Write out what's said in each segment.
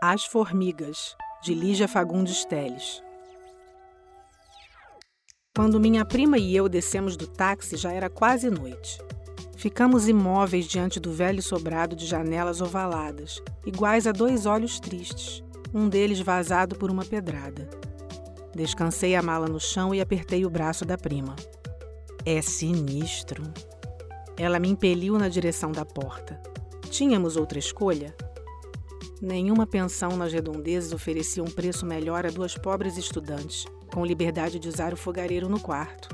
As Formigas, de Lígia Fagundes Teles. Quando minha prima e eu descemos do táxi, já era quase noite. Ficamos imóveis diante do velho sobrado de janelas ovaladas, iguais a dois olhos tristes, um deles vazado por uma pedrada. Descansei a mala no chão e apertei o braço da prima. É sinistro. Ela me impeliu na direção da porta. Tínhamos outra escolha? Nenhuma pensão nas redondezas oferecia um preço melhor a duas pobres estudantes, com liberdade de usar o fogareiro no quarto.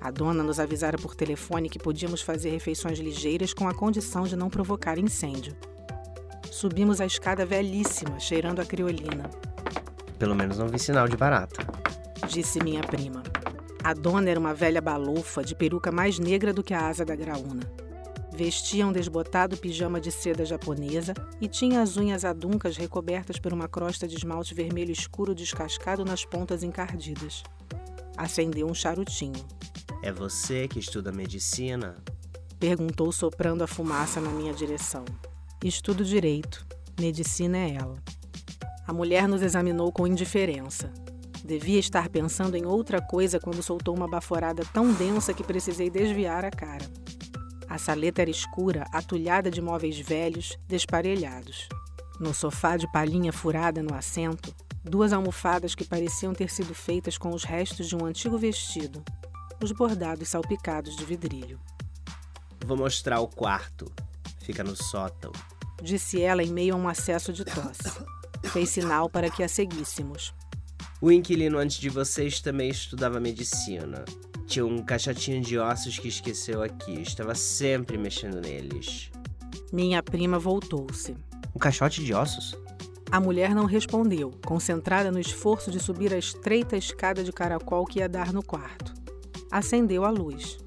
A dona nos avisara por telefone que podíamos fazer refeições ligeiras com a condição de não provocar incêndio. Subimos a escada velhíssima, cheirando a criolina. Pelo menos não vi sinal de barata, disse minha prima. A dona era uma velha balofa de peruca mais negra do que a asa da graúna. Vestia um desbotado pijama de seda japonesa e tinha as unhas aduncas recobertas por uma crosta de esmalte vermelho escuro descascado nas pontas encardidas. Acendeu um charutinho. É você que estuda medicina? Perguntou soprando a fumaça na minha direção. Estudo direito. Medicina é ela. A mulher nos examinou com indiferença. Devia estar pensando em outra coisa quando soltou uma baforada tão densa que precisei desviar a cara. A saleta era escura, atulhada de móveis velhos, desparelhados. No sofá de palhinha furada no assento, duas almofadas que pareciam ter sido feitas com os restos de um antigo vestido, os bordados salpicados de vidrilho. Vou mostrar o quarto. Fica no sótão. Disse ela em meio a um acesso de tosse. Fez sinal para que a seguíssemos. O inquilino antes de vocês também estudava medicina. Tinha um caixotinho de ossos que esqueceu aqui. Estava sempre mexendo neles. Minha prima voltou-se. Um caixote de ossos? A mulher não respondeu, concentrada no esforço de subir a estreita escada de caracol que ia dar no quarto. Acendeu a luz.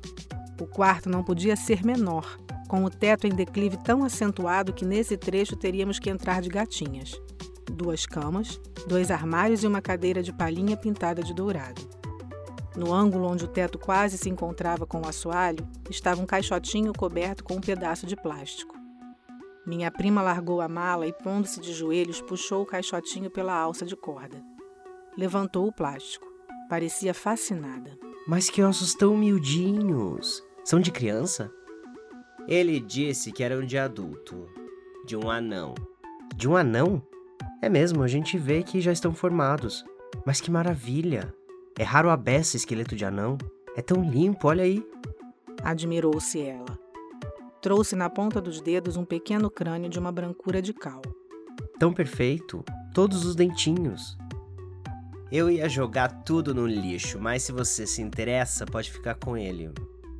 O quarto não podia ser menor, com o teto em declive tão acentuado que nesse trecho teríamos que entrar de gatinhas. Duas camas, dois armários e uma cadeira de palhinha pintada de dourado. No ângulo onde o teto quase se encontrava com o assoalho, estava um caixotinho coberto com um pedaço de plástico. Minha prima largou a mala e, pondo-se de joelhos, puxou o caixotinho pela alça de corda. Levantou o plástico. Parecia fascinada. Mas que ossos tão miudinhos! São de criança? Ele disse que eram de adulto. De um anão. De um anão? É mesmo, a gente vê que já estão formados. Mas que maravilha! É raro a beça esqueleto de anão. É tão limpo, olha aí. Admirou-se ela. Trouxe na ponta dos dedos um pequeno crânio de uma brancura de cal. Tão perfeito. Todos os dentinhos. Eu ia jogar tudo no lixo, mas se você se interessa, pode ficar com ele.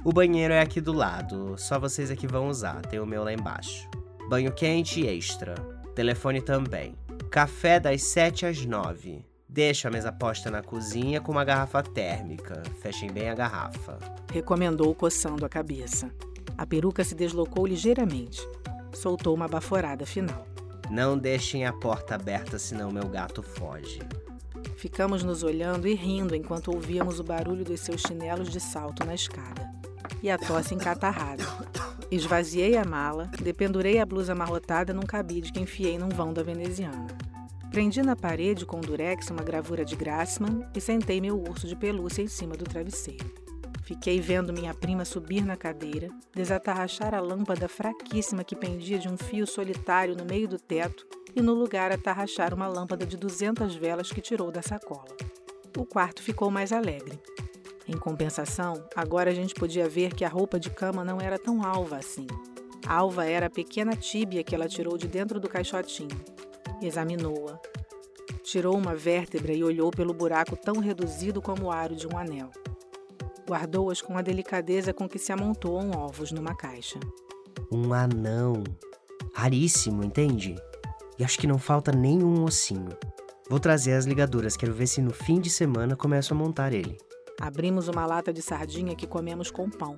O banheiro é aqui do lado, só vocês aqui vão usar, tem o meu lá embaixo. Banho quente e extra. Telefone também. Café das 7 às 9. Deixa a mesa posta na cozinha com uma garrafa térmica. Fechem bem a garrafa. Recomendou coçando a cabeça. A peruca se deslocou ligeiramente. Soltou uma baforada final. Não deixem a porta aberta, senão meu gato foge. Ficamos nos olhando e rindo enquanto ouvíamos o barulho dos seus chinelos de salto na escada. E a tosse encatarrada. Esvaziei a mala, dependurei a blusa amarrotada num cabide que enfiei num vão da veneziana. Prendi na parede com durex uma gravura de Grassman e sentei meu urso de pelúcia em cima do travesseiro. Fiquei vendo minha prima subir na cadeira, desatarrachar a lâmpada fraquíssima que pendia de um fio solitário no meio do teto e no lugar atarrachar uma lâmpada de 200 velas que tirou da sacola. O quarto ficou mais alegre. Em compensação, agora a gente podia ver que a roupa de cama não era tão alva assim. Alva era a pequena tíbia que ela tirou de dentro do caixotinho Examinou-a. Tirou uma vértebra e olhou pelo buraco tão reduzido como o aro de um anel. Guardou-as com a delicadeza com que se amontoam ovos numa caixa. Um anão. Raríssimo, entende? E acho que não falta nenhum ossinho. Vou trazer as ligaduras, quero ver se no fim de semana começo a montar ele. Abrimos uma lata de sardinha que comemos com pão.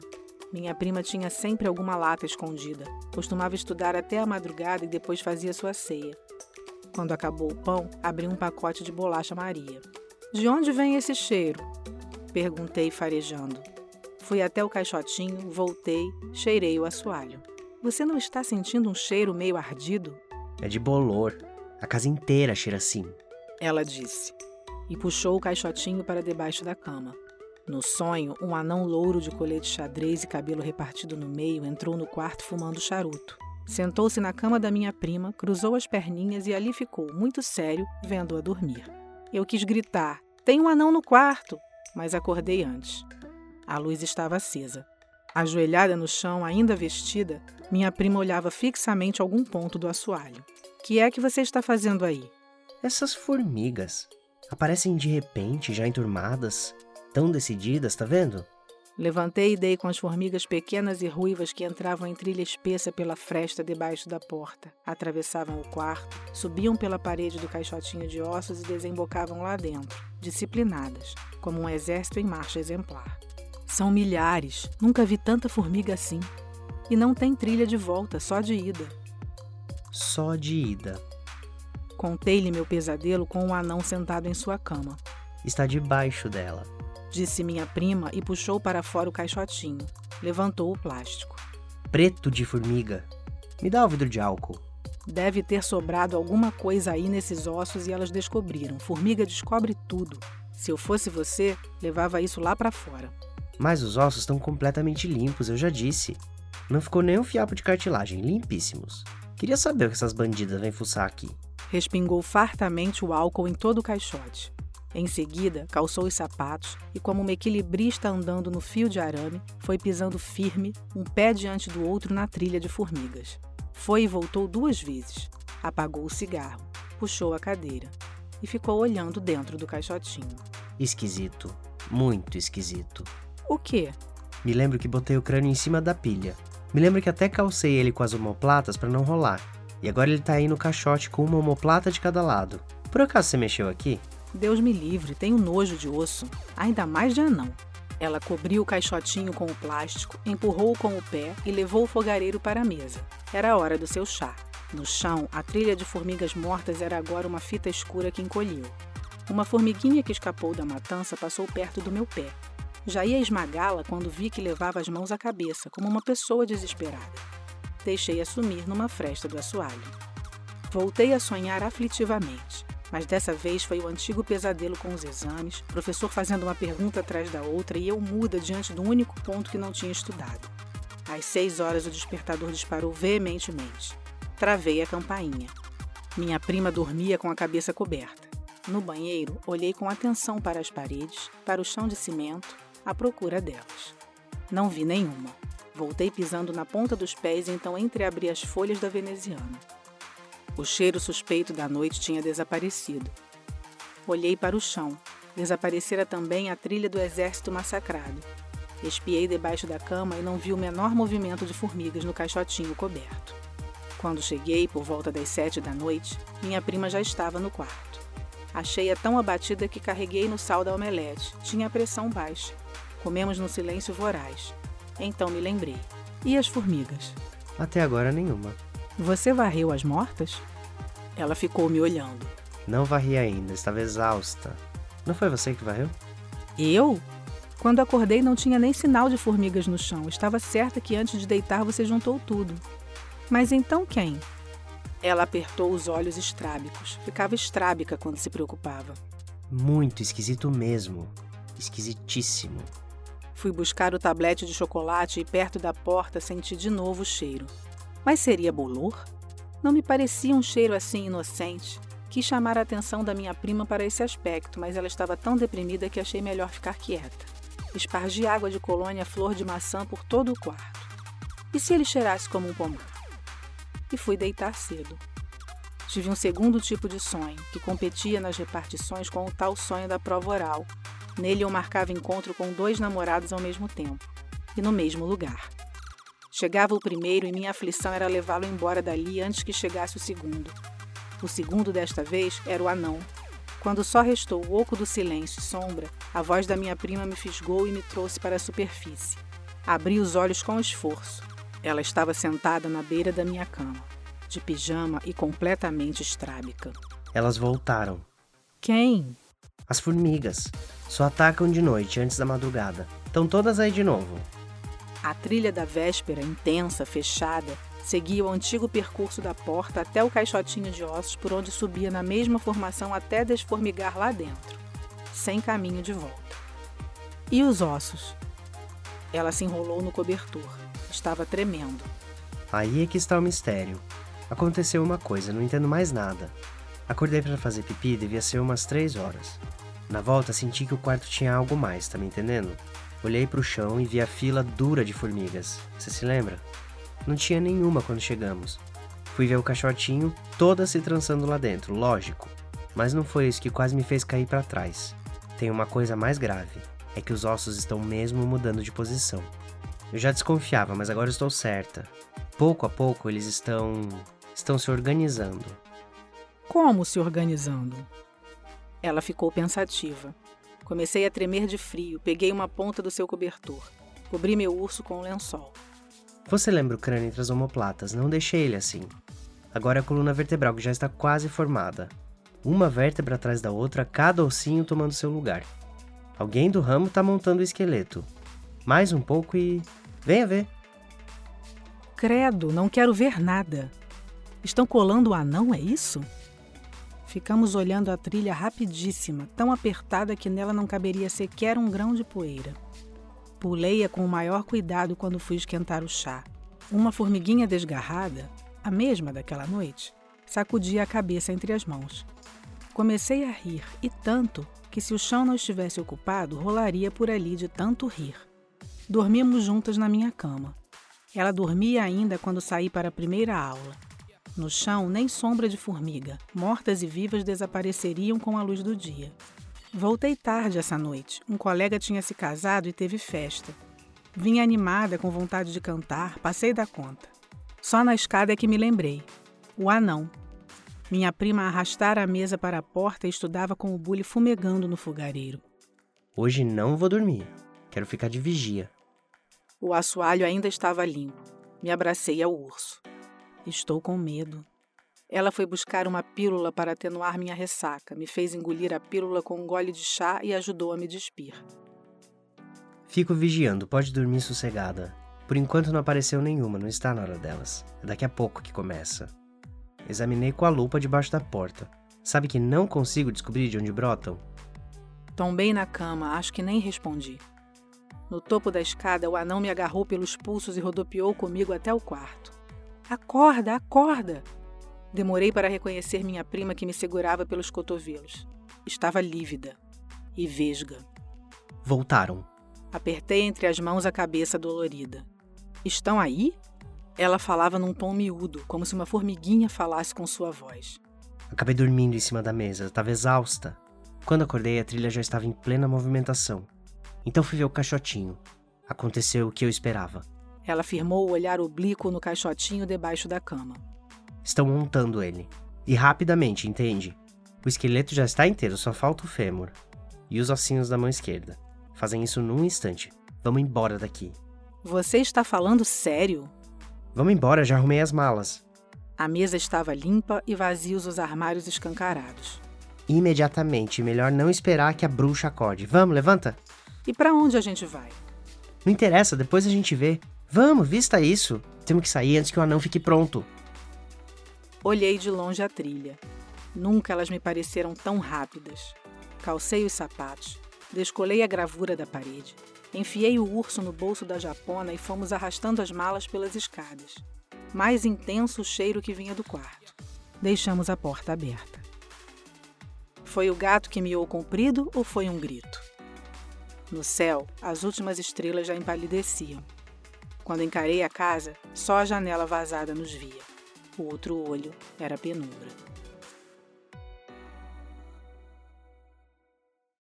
Minha prima tinha sempre alguma lata escondida. Costumava estudar até a madrugada e depois fazia sua ceia. Quando acabou o pão, abri um pacote de bolacha Maria. De onde vem esse cheiro? Perguntei farejando. Fui até o caixotinho, voltei, cheirei o assoalho. Você não está sentindo um cheiro meio ardido? É de bolor. A casa inteira cheira assim. Ela disse, e puxou o caixotinho para debaixo da cama. No sonho, um anão louro de colete xadrez e cabelo repartido no meio entrou no quarto fumando charuto. Sentou-se na cama da minha prima, cruzou as perninhas e ali ficou, muito sério, vendo-a dormir. Eu quis gritar: Tem um anão no quarto! Mas acordei antes. A luz estava acesa. Ajoelhada no chão, ainda vestida, minha prima olhava fixamente algum ponto do assoalho. Que é que você está fazendo aí? Essas formigas aparecem de repente, já enturmadas, tão decididas, tá vendo? Levantei e dei com as formigas pequenas e ruivas que entravam em trilha espessa pela fresta debaixo da porta, atravessavam o quarto, subiam pela parede do caixotinho de ossos e desembocavam lá dentro, disciplinadas, como um exército em marcha exemplar. São milhares, nunca vi tanta formiga assim. E não tem trilha de volta, só de ida. Só de ida. Contei-lhe meu pesadelo com o um anão sentado em sua cama. Está debaixo dela disse minha prima e puxou para fora o caixotinho. Levantou o plástico. Preto de formiga. Me dá o vidro de álcool. Deve ter sobrado alguma coisa aí nesses ossos e elas descobriram. Formiga descobre tudo. Se eu fosse você, levava isso lá para fora. Mas os ossos estão completamente limpos, eu já disse. Não ficou nem um fiapo de cartilagem, limpíssimos. Queria saber o que essas bandidas vêm fuçar aqui. Respingou fartamente o álcool em todo o caixote. Em seguida, calçou os sapatos e, como uma equilibrista andando no fio de arame, foi pisando firme, um pé diante do outro na trilha de formigas. Foi e voltou duas vezes. Apagou o cigarro, puxou a cadeira e ficou olhando dentro do caixotinho. Esquisito. Muito esquisito. O quê? Me lembro que botei o crânio em cima da pilha. Me lembro que até calcei ele com as omoplatas para não rolar. E agora ele tá aí no caixote com uma omoplata de cada lado. Por acaso você mexeu aqui? Deus me livre, tenho nojo de osso, ainda mais de anão. Ela cobriu o caixotinho com o plástico, empurrou-o com o pé e levou o fogareiro para a mesa. Era a hora do seu chá. No chão, a trilha de formigas mortas era agora uma fita escura que encolheu. Uma formiguinha que escapou da matança passou perto do meu pé. Já ia esmagá-la quando vi que levava as mãos à cabeça, como uma pessoa desesperada. Deixei-a sumir numa fresta do assoalho. Voltei a sonhar aflitivamente. Mas dessa vez foi o antigo pesadelo com os exames, professor fazendo uma pergunta atrás da outra e eu muda diante do único ponto que não tinha estudado. Às seis horas o despertador disparou veementemente. Travei a campainha. Minha prima dormia com a cabeça coberta. No banheiro, olhei com atenção para as paredes, para o chão de cimento, à procura delas. Não vi nenhuma. Voltei pisando na ponta dos pés e então entreabri as folhas da veneziana. O cheiro suspeito da noite tinha desaparecido. Olhei para o chão. Desaparecera também a trilha do exército massacrado. Espiei debaixo da cama e não vi o menor movimento de formigas no caixotinho coberto. Quando cheguei, por volta das sete da noite, minha prima já estava no quarto. Achei-a tão abatida que carreguei no sal da omelete. Tinha a pressão baixa. Comemos no silêncio voraz. Então me lembrei. E as formigas? Até agora nenhuma. Você varreu as mortas? Ela ficou me olhando. Não varri ainda, estava exausta. Não foi você que varreu? Eu? Quando acordei não tinha nem sinal de formigas no chão. Estava certa que antes de deitar você juntou tudo. Mas então quem? Ela apertou os olhos estrábicos. Ficava estrábica quando se preocupava. Muito esquisito mesmo. Esquisitíssimo. Fui buscar o tablete de chocolate e perto da porta senti de novo o cheiro. Mas seria bolor? Não me parecia um cheiro assim inocente. Quis chamar a atenção da minha prima para esse aspecto, mas ela estava tão deprimida que achei melhor ficar quieta. Espargi água de colônia flor de maçã por todo o quarto. E se ele cheirasse como um pomar? E fui deitar cedo. Tive um segundo tipo de sonho, que competia nas repartições com o tal sonho da prova oral. Nele eu marcava encontro com dois namorados ao mesmo tempo, e no mesmo lugar. Chegava o primeiro e minha aflição era levá-lo embora dali antes que chegasse o segundo. O segundo desta vez era o anão. Quando só restou o oco do silêncio e sombra, a voz da minha prima me fisgou e me trouxe para a superfície. Abri os olhos com esforço. Ela estava sentada na beira da minha cama, de pijama e completamente estrábica. Elas voltaram. Quem? As formigas. Só atacam de noite, antes da madrugada. Estão todas aí de novo. A trilha da véspera, intensa, fechada, Seguia o antigo percurso da porta até o caixotinho de ossos, por onde subia na mesma formação até desformigar lá dentro, sem caminho de volta. E os ossos? Ela se enrolou no cobertor. Estava tremendo. Aí é que está o mistério. Aconteceu uma coisa, não entendo mais nada. Acordei para fazer pipi, devia ser umas três horas. Na volta senti que o quarto tinha algo mais, tá me entendendo? Olhei para o chão e vi a fila dura de formigas. Você se lembra? Não tinha nenhuma quando chegamos. Fui ver o caixotinho, todas se trançando lá dentro, lógico. Mas não foi isso que quase me fez cair para trás. Tem uma coisa mais grave: é que os ossos estão mesmo mudando de posição. Eu já desconfiava, mas agora estou certa. Pouco a pouco eles estão. estão se organizando. Como se organizando? Ela ficou pensativa. Comecei a tremer de frio, peguei uma ponta do seu cobertor. Cobri meu urso com o um lençol. Você lembra o crânio entre as omoplatas, não deixei ele assim. Agora é a coluna vertebral que já está quase formada. Uma vértebra atrás da outra, cada ossinho tomando seu lugar. Alguém do ramo está montando o esqueleto. Mais um pouco e. Venha ver. Credo, não quero ver nada. Estão colando o anão, é isso? Ficamos olhando a trilha rapidíssima, tão apertada que nela não caberia sequer um grão de poeira. Pulei-a com o maior cuidado quando fui esquentar o chá. Uma formiguinha desgarrada, a mesma daquela noite, sacudia a cabeça entre as mãos. Comecei a rir, e tanto que, se o chão não estivesse ocupado, rolaria por ali de tanto rir. Dormimos juntas na minha cama. Ela dormia ainda quando saí para a primeira aula. No chão, nem sombra de formiga, mortas e vivas desapareceriam com a luz do dia. Voltei tarde essa noite. Um colega tinha se casado e teve festa. Vinha animada, com vontade de cantar, passei da conta. Só na escada é que me lembrei. O anão. Minha prima arrastara a mesa para a porta e estudava com o bule fumegando no fogareiro. Hoje não vou dormir. Quero ficar de vigia. O assoalho ainda estava limpo. Me abracei ao urso. Estou com medo. Ela foi buscar uma pílula para atenuar minha ressaca, me fez engolir a pílula com um gole de chá e ajudou a me despir. Fico vigiando, pode dormir sossegada. Por enquanto não apareceu nenhuma, não está na hora delas. É daqui a pouco que começa. Examinei com a lupa debaixo da porta. Sabe que não consigo descobrir de onde brotam? Tombei na cama, acho que nem respondi. No topo da escada, o anão me agarrou pelos pulsos e rodopiou comigo até o quarto. Acorda, acorda! Demorei para reconhecer minha prima que me segurava pelos cotovelos. Estava lívida e vesga. Voltaram. Apertei entre as mãos a cabeça dolorida. Estão aí? Ela falava num tom miúdo, como se uma formiguinha falasse com sua voz. Acabei dormindo em cima da mesa, estava exausta. Quando acordei, a trilha já estava em plena movimentação. Então fui ver o caixotinho. Aconteceu o que eu esperava. Ela firmou o olhar oblíquo no caixotinho debaixo da cama. Estão montando ele. E rapidamente, entende? O esqueleto já está inteiro, só falta o fêmur. E os ossinhos da mão esquerda. Fazem isso num instante. Vamos embora daqui. Você está falando sério? Vamos embora, já arrumei as malas. A mesa estava limpa e vazios os armários escancarados. Imediatamente, melhor não esperar que a bruxa acorde. Vamos, levanta. E para onde a gente vai? Não interessa, depois a gente vê. Vamos, vista isso. Temos que sair antes que o anão fique pronto. Olhei de longe a trilha. Nunca elas me pareceram tão rápidas. Calcei os sapatos, descolei a gravura da parede, enfiei o urso no bolso da japona e fomos arrastando as malas pelas escadas. Mais intenso o cheiro que vinha do quarto. Deixamos a porta aberta. Foi o gato que miou comprido ou foi um grito? No céu, as últimas estrelas já empalideciam. Quando encarei a casa, só a janela vazada nos via. O outro olho era penumbra.